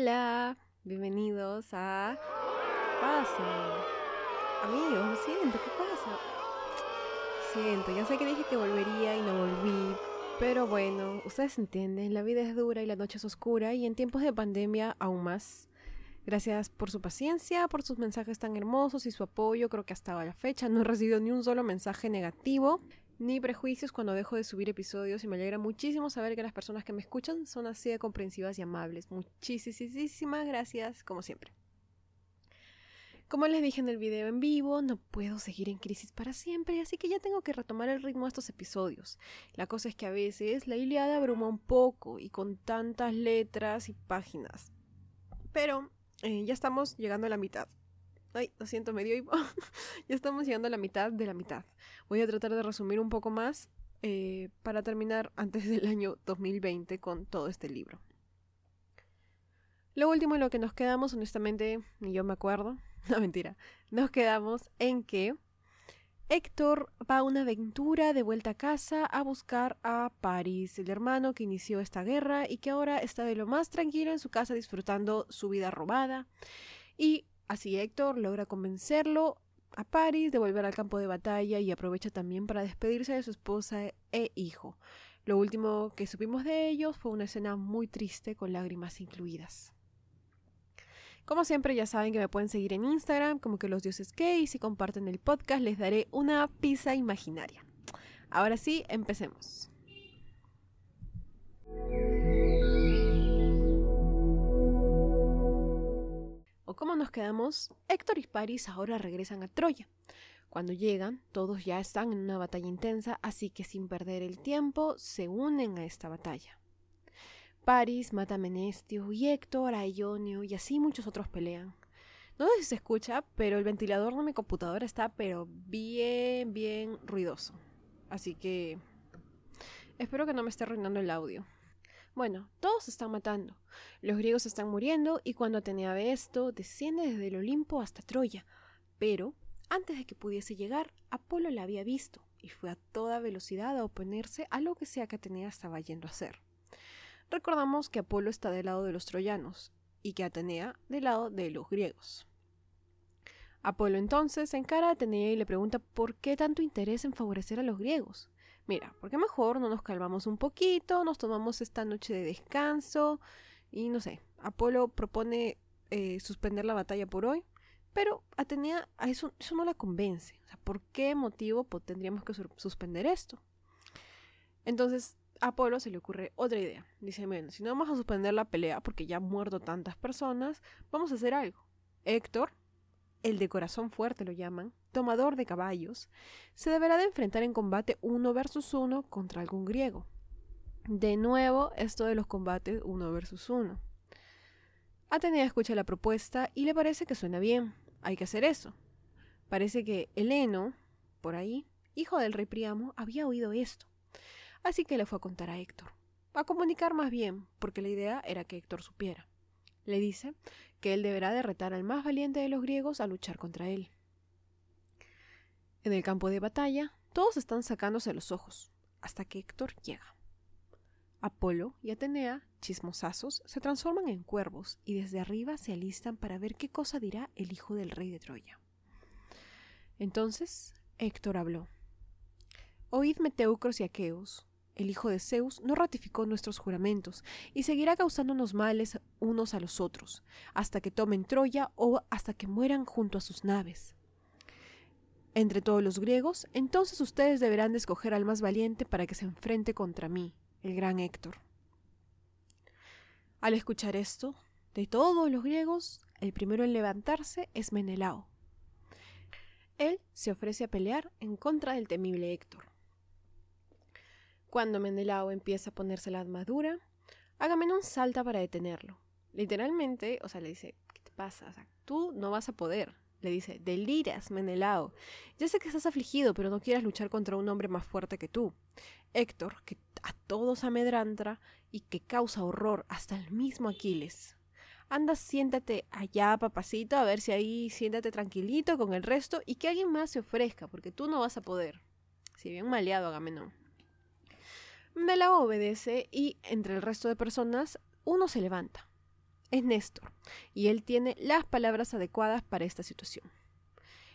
Hola, bienvenidos a... ¿Qué pasa? Amigos, siento, ¿qué pasa? Siento, ya sé que dije que volvería y no volví, pero bueno, ustedes entienden, la vida es dura y la noche es oscura y en tiempos de pandemia aún más. Gracias por su paciencia, por sus mensajes tan hermosos y su apoyo. Creo que hasta la fecha no he recibido ni un solo mensaje negativo ni prejuicios cuando dejo de subir episodios y me alegra muchísimo saber que las personas que me escuchan son así de comprensivas y amables. Muchísimas gracias, como siempre. Como les dije en el video en vivo, no puedo seguir en crisis para siempre, así que ya tengo que retomar el ritmo de estos episodios. La cosa es que a veces la Iliada abruma un poco y con tantas letras y páginas. Pero eh, ya estamos llegando a la mitad. Ay, lo siento, medio dio ya estamos llegando a la mitad de la mitad. Voy a tratar de resumir un poco más eh, para terminar antes del año 2020 con todo este libro. Lo último en lo que nos quedamos, honestamente, ni yo me acuerdo, no mentira, nos quedamos en que Héctor va a una aventura de vuelta a casa a buscar a Paris, el hermano que inició esta guerra y que ahora está de lo más tranquilo en su casa disfrutando su vida robada. Y así Héctor logra convencerlo a Paris de volver al campo de batalla y aprovecha también para despedirse de su esposa e hijo. Lo último que supimos de ellos fue una escena muy triste con lágrimas incluidas. Como siempre ya saben que me pueden seguir en Instagram como que los dioses que y si comparten el podcast les daré una pizza imaginaria. Ahora sí, empecemos. Como nos quedamos, Héctor y Paris ahora regresan a Troya. Cuando llegan, todos ya están en una batalla intensa, así que sin perder el tiempo, se unen a esta batalla. Paris mata a Menestio y Héctor a Ionio y así muchos otros pelean. No sé si se escucha, pero el ventilador de mi computadora está pero bien, bien ruidoso. Así que espero que no me esté arruinando el audio. Bueno, todos están matando. Los griegos están muriendo y cuando Atenea ve esto, desciende desde el Olimpo hasta Troya. Pero, antes de que pudiese llegar, Apolo la había visto y fue a toda velocidad a oponerse a lo que sea que Atenea estaba yendo a hacer. Recordamos que Apolo está del lado de los troyanos y que Atenea del lado de los griegos. Apolo entonces encara a Atenea y le pregunta por qué tanto interés en favorecer a los griegos. Mira, ¿por qué mejor no nos calmamos un poquito, nos tomamos esta noche de descanso y no sé, Apolo propone eh, suspender la batalla por hoy, pero Atenea a eso, no la convence. ¿por qué motivo tendríamos que suspender esto? Entonces a Apolo se le ocurre otra idea. Dice, bueno, si no vamos a suspender la pelea porque ya han muerto tantas personas, vamos a hacer algo. Héctor, el de corazón fuerte lo llaman, tomador de caballos, se deberá de enfrentar en combate uno versus uno contra algún griego. De nuevo, esto de los combates uno versus uno. Atenea escucha la propuesta y le parece que suena bien. Hay que hacer eso. Parece que Heleno, por ahí, hijo del rey Priamo, había oído esto Así que le fue a contar a Héctor. A comunicar más bien, porque la idea era que Héctor supiera. Le dice que él deberá derretar al más valiente de los griegos a luchar contra él. En el campo de batalla, todos están sacándose los ojos, hasta que Héctor llega. Apolo y Atenea, chismosazos, se transforman en cuervos y desde arriba se alistan para ver qué cosa dirá el hijo del rey de Troya. Entonces Héctor habló. Oídme teucros y aqueos, el hijo de Zeus, no ratificó nuestros juramentos y seguirá causándonos males unos a los otros, hasta que tomen Troya o hasta que mueran junto a sus naves. Entre todos los griegos, entonces ustedes deberán de escoger al más valiente para que se enfrente contra mí, el gran Héctor. Al escuchar esto, de todos los griegos, el primero en levantarse es Menelao. Él se ofrece a pelear en contra del temible Héctor. Cuando Menelao empieza a ponerse la armadura, Agamenón salta para detenerlo. Literalmente, o sea, le dice, ¿qué te pasa? Tú no vas a poder. Le dice, deliras, Menelao. Ya sé que estás afligido, pero no quieras luchar contra un hombre más fuerte que tú. Héctor, que a todos amedranta y que causa horror hasta el mismo Aquiles. Anda, siéntate allá, papacito, a ver si ahí siéntate tranquilito con el resto y que alguien más se ofrezca, porque tú no vas a poder. Si bien maleado, Agamenón. Menelao obedece y entre el resto de personas uno se levanta. Es Néstor, y él tiene las palabras adecuadas para esta situación.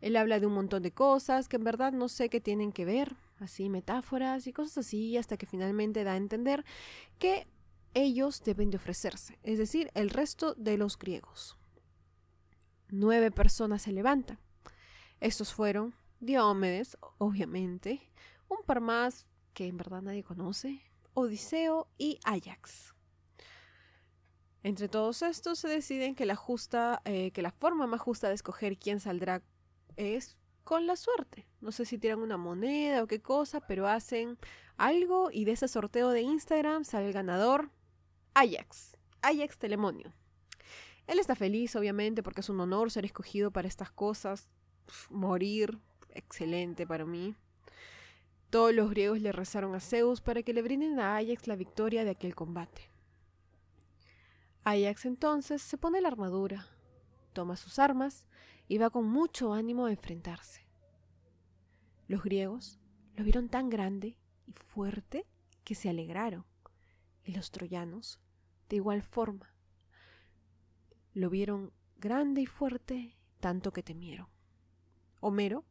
Él habla de un montón de cosas que en verdad no sé qué tienen que ver, así metáforas y cosas así, hasta que finalmente da a entender que ellos deben de ofrecerse, es decir, el resto de los griegos. Nueve personas se levantan. Estos fueron Diomedes, obviamente, un par más que en verdad nadie conoce, Odiseo y Ajax. Entre todos estos se deciden que la, justa, eh, que la forma más justa de escoger quién saldrá es con la suerte. No sé si tiran una moneda o qué cosa, pero hacen algo y de ese sorteo de Instagram sale el ganador Ajax, Ajax Telemonio. Él está feliz, obviamente, porque es un honor ser escogido para estas cosas. morir, excelente para mí. Todos los griegos le rezaron a Zeus para que le brinden a Ajax la victoria de aquel combate. Ajax entonces se pone la armadura, toma sus armas y va con mucho ánimo a enfrentarse. Los griegos lo vieron tan grande y fuerte que se alegraron, y los troyanos, de igual forma, lo vieron grande y fuerte tanto que temieron. Homero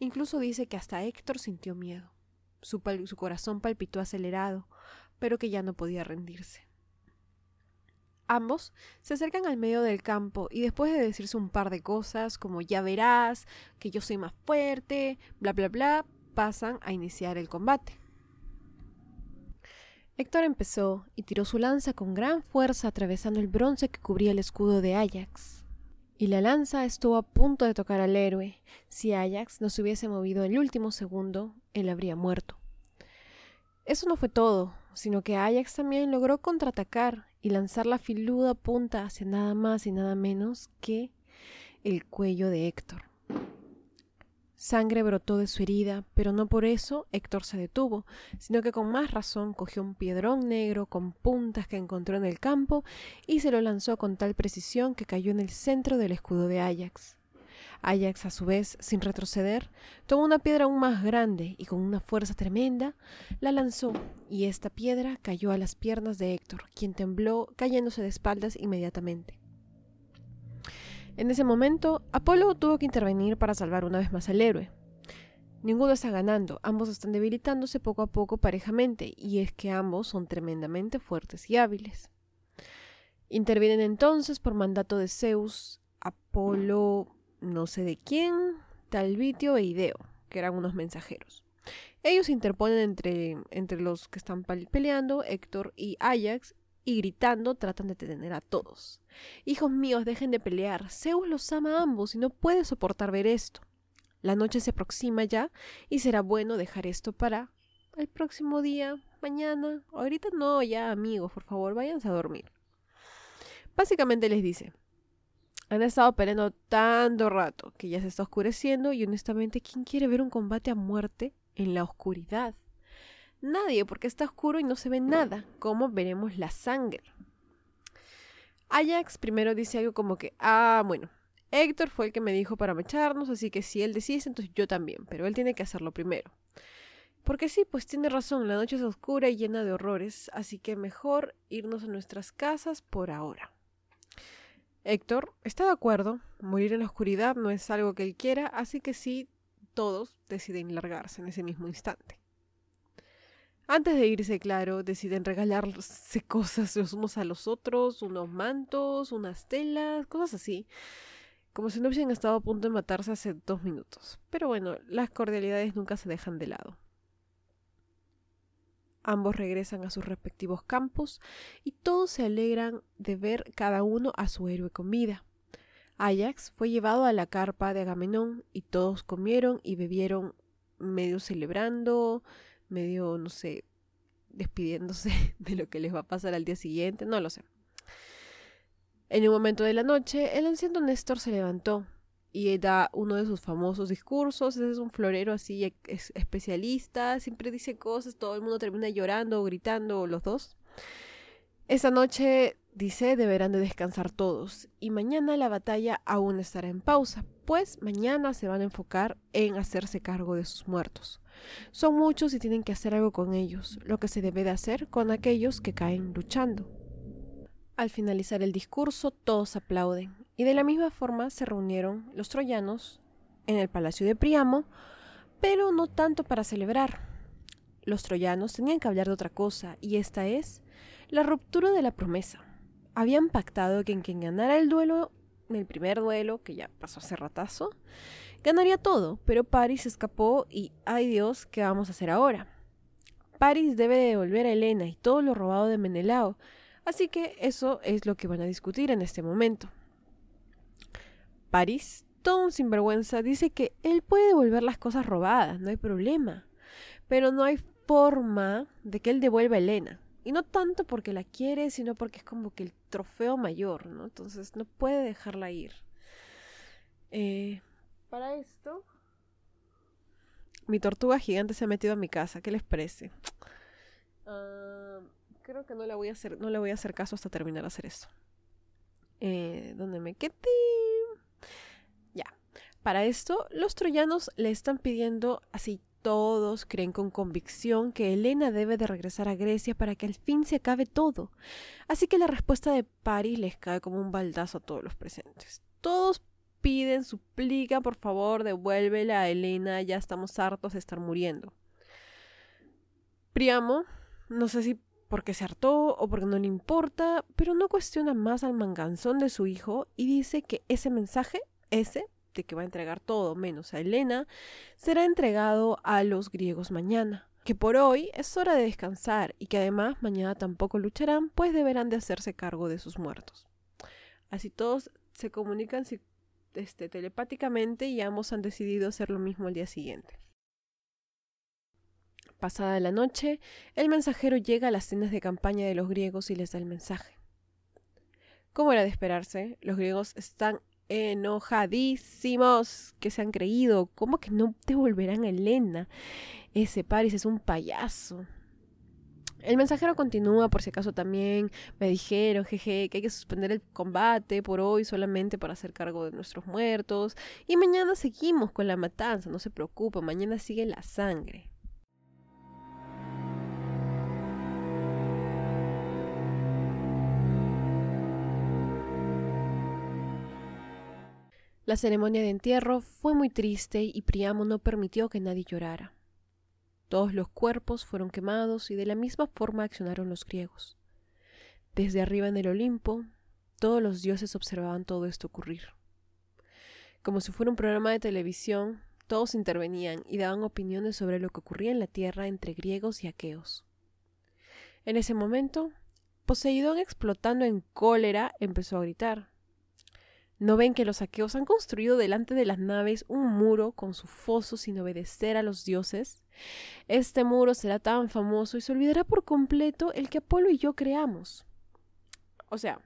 incluso dice que hasta Héctor sintió miedo. Su, su, corazón palpitó acelerado, pero que ya no podía rendirse. Ambos se acercan al medio del campo y después de decirse un par de cosas como ya verás, que yo soy más fuerte, bla bla bla, pasan a iniciar el combate. Héctor empezó y tiró su lanza con gran fuerza atravesando el bronce que cubría el escudo de Ajax. Y la lanza estuvo a punto de tocar al héroe. Si Ajax no se hubiese movido el último segundo, él habría muerto. Eso no fue todo, sino que Ajax también logró contraatacar y lanzar la filuda punta hacia nada más y nada menos que el cuello de Héctor. Sangre brotó de su herida, pero no por eso Héctor se detuvo, sino que con más razón cogió un piedrón negro con puntas que encontró en el campo y se lo lanzó con tal precisión que cayó en el centro del escudo de Ajax. Ajax, a su vez, sin retroceder, tomó una piedra aún más grande y con una fuerza tremenda la lanzó, y esta piedra cayó a las piernas de Héctor, quien tembló cayéndose de espaldas inmediatamente. En ese momento, Apolo tuvo que intervenir para salvar una vez más al héroe. Ninguno está ganando, ambos están debilitándose poco a poco parejamente, y es que ambos son tremendamente fuertes y hábiles. Intervienen entonces por mandato de Zeus, Apolo, no sé de quién, Talvitio e Ideo, que eran unos mensajeros. Ellos interponen entre, entre los que están peleando, Héctor y Ajax, y gritando tratan de detener a todos. Hijos míos, dejen de pelear. Zeus los ama a ambos y no puede soportar ver esto. La noche se aproxima ya y será bueno dejar esto para el próximo día, mañana. Ahorita no, ya amigos, por favor, váyanse a dormir. Básicamente les dice, han estado peleando tanto rato que ya se está oscureciendo y honestamente, ¿quién quiere ver un combate a muerte en la oscuridad? Nadie, porque está oscuro y no se ve nada. ¿Cómo veremos la sangre? Ajax primero dice algo como que, ah, bueno, Héctor fue el que me dijo para mecharnos, así que si él decide, entonces yo también, pero él tiene que hacerlo primero. Porque sí, pues tiene razón, la noche es oscura y llena de horrores, así que mejor irnos a nuestras casas por ahora. Héctor está de acuerdo, morir en la oscuridad no es algo que él quiera, así que sí, todos deciden largarse en ese mismo instante. Antes de irse, claro, deciden regalarse cosas los unos a los otros, unos mantos, unas telas, cosas así. Como si no hubiesen estado a punto de matarse hace dos minutos. Pero bueno, las cordialidades nunca se dejan de lado. Ambos regresan a sus respectivos campos y todos se alegran de ver cada uno a su héroe con vida. Ajax fue llevado a la carpa de Agamenón y todos comieron y bebieron medio celebrando, medio, no sé, despidiéndose de lo que les va a pasar al día siguiente, no lo sé. En un momento de la noche, el anciano Néstor se levantó y da uno de sus famosos discursos. es un florero así especialista, siempre dice cosas, todo el mundo termina llorando o gritando, los dos. Esta noche, dice, deberán de descansar todos y mañana la batalla aún estará en pausa, pues mañana se van a enfocar en hacerse cargo de sus muertos. Son muchos y tienen que hacer algo con ellos, lo que se debe de hacer con aquellos que caen luchando. Al finalizar el discurso, todos aplauden, y de la misma forma se reunieron los troyanos en el palacio de Priamo, pero no tanto para celebrar. Los troyanos tenían que hablar de otra cosa, y esta es la ruptura de la promesa. Habían pactado que en quien ganara el duelo, el primer duelo, que ya pasó hace ratazo, ganaría todo, pero Paris escapó y, ay Dios, ¿qué vamos a hacer ahora? Paris debe devolver a Elena y todo lo robado de Menelao, Así que eso es lo que van a discutir en este momento. Paris, todo un sinvergüenza, dice que él puede devolver las cosas robadas, no hay problema. Pero no hay forma de que él devuelva a Elena. Y no tanto porque la quiere, sino porque es como que el trofeo mayor, ¿no? Entonces no puede dejarla ir. Eh, para esto, mi tortuga gigante se ha metido a mi casa. ¿Qué les parece? Ah, creo que no le voy a hacer, no le voy a hacer caso hasta terminar de hacer esto. Eh, ¿Dónde me quedé? Para esto, los troyanos le están pidiendo, así todos creen con convicción, que Helena debe de regresar a Grecia para que al fin se acabe todo. Así que la respuesta de Paris les cae como un baldazo a todos los presentes. Todos piden, suplican, por favor, devuélvela a Helena, ya estamos hartos de estar muriendo. Priamo, no sé si porque se hartó o porque no le importa, pero no cuestiona más al manganzón de su hijo y dice que ese mensaje, ese, que va a entregar todo menos a Elena, será entregado a los griegos mañana, que por hoy es hora de descansar y que además mañana tampoco lucharán, pues deberán de hacerse cargo de sus muertos. Así todos se comunican este, telepáticamente y ambos han decidido hacer lo mismo el día siguiente. Pasada la noche, el mensajero llega a las tiendas de campaña de los griegos y les da el mensaje. Como era de esperarse, los griegos están enojadísimos. que se han creído? ¿Cómo que no devolverán a Elena? Ese Paris es un payaso. El mensajero continúa, por si acaso también me dijeron, jeje, que hay que suspender el combate por hoy solamente para hacer cargo de nuestros muertos. Y mañana seguimos con la matanza, no se preocupe, mañana sigue la sangre. La ceremonia de entierro fue muy triste y Priamo no permitió que nadie llorara. Todos los cuerpos fueron quemados y de la misma forma accionaron los griegos. Desde arriba en el Olimpo, todos los dioses observaban todo esto ocurrir. Como si fuera un programa de televisión, todos intervenían y daban opiniones sobre lo que ocurría en la tierra entre griegos y aqueos. En ese momento, Poseidón explotando en cólera empezó a gritar ¿No ven que los aqueos han construido delante de las naves un muro con su foso sin obedecer a los dioses? Este muro será tan famoso y se olvidará por completo el que Apolo y yo creamos. O sea,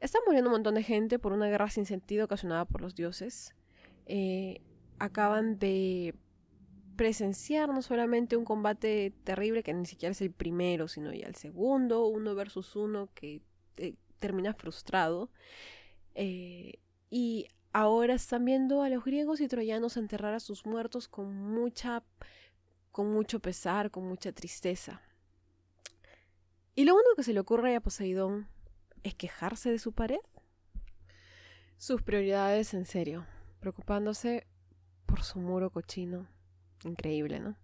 está muriendo un montón de gente por una guerra sin sentido ocasionada por los dioses. Eh, acaban de presenciar no solamente un combate terrible que ni siquiera es el primero, sino ya el segundo, uno versus uno que eh, termina frustrado. Eh, y ahora están viendo a los griegos y troyanos enterrar a sus muertos con mucha con mucho pesar, con mucha tristeza. Y lo único que se le ocurre a Poseidón es quejarse de su pared. Sus prioridades en serio, preocupándose por su muro cochino. Increíble, ¿no?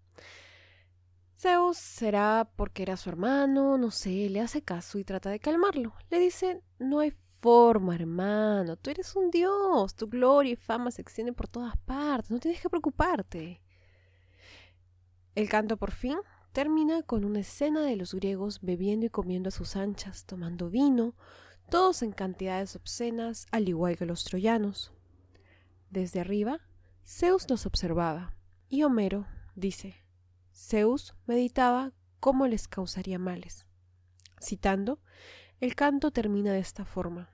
Zeus será porque era su hermano, no sé, le hace caso y trata de calmarlo. Le dice, no hay forma, hermano. Tú eres un dios. Tu gloria y fama se extienden por todas partes. No tienes que preocuparte. El canto por fin termina con una escena de los griegos bebiendo y comiendo a sus anchas, tomando vino, todos en cantidades obscenas, al igual que los troyanos. Desde arriba, Zeus los observaba, y Homero dice, Zeus meditaba cómo les causaría males. Citando, el canto termina de esta forma.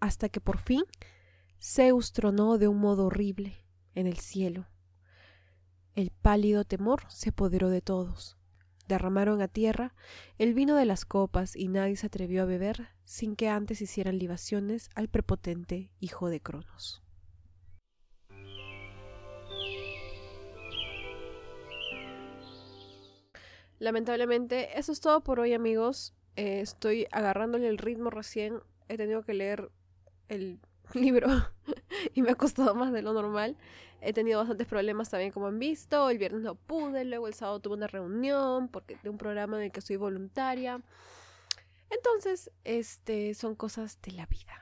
Hasta que por fin Zeus tronó de un modo horrible en el cielo. El pálido temor se apoderó de todos. Derramaron a tierra el vino de las copas y nadie se atrevió a beber sin que antes hicieran libaciones al prepotente hijo de Cronos. Lamentablemente, eso es todo por hoy amigos. Eh, estoy agarrándole el ritmo recién. He tenido que leer el libro y me ha costado más de lo normal. He tenido bastantes problemas también como han visto. El viernes no pude, luego el sábado tuve una reunión porque de un programa en el que soy voluntaria. Entonces, este son cosas de la vida.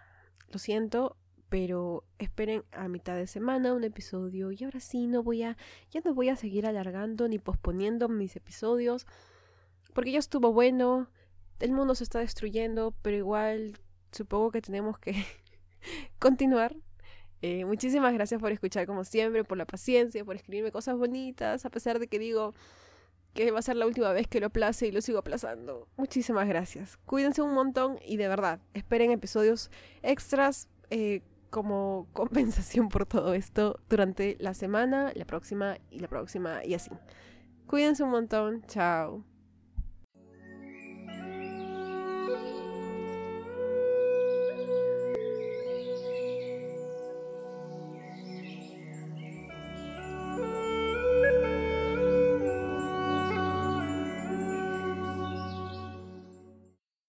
Lo siento, pero esperen a mitad de semana un episodio y ahora sí no voy a ya no voy a seguir alargando ni posponiendo mis episodios porque ya estuvo bueno, el mundo se está destruyendo, pero igual supongo que tenemos que continuar. Eh, muchísimas gracias por escuchar como siempre, por la paciencia, por escribirme cosas bonitas, a pesar de que digo que va a ser la última vez que lo aplace y lo sigo aplazando. Muchísimas gracias. Cuídense un montón y de verdad, esperen episodios extras eh, como compensación por todo esto durante la semana, la próxima y la próxima y así. Cuídense un montón. Chao.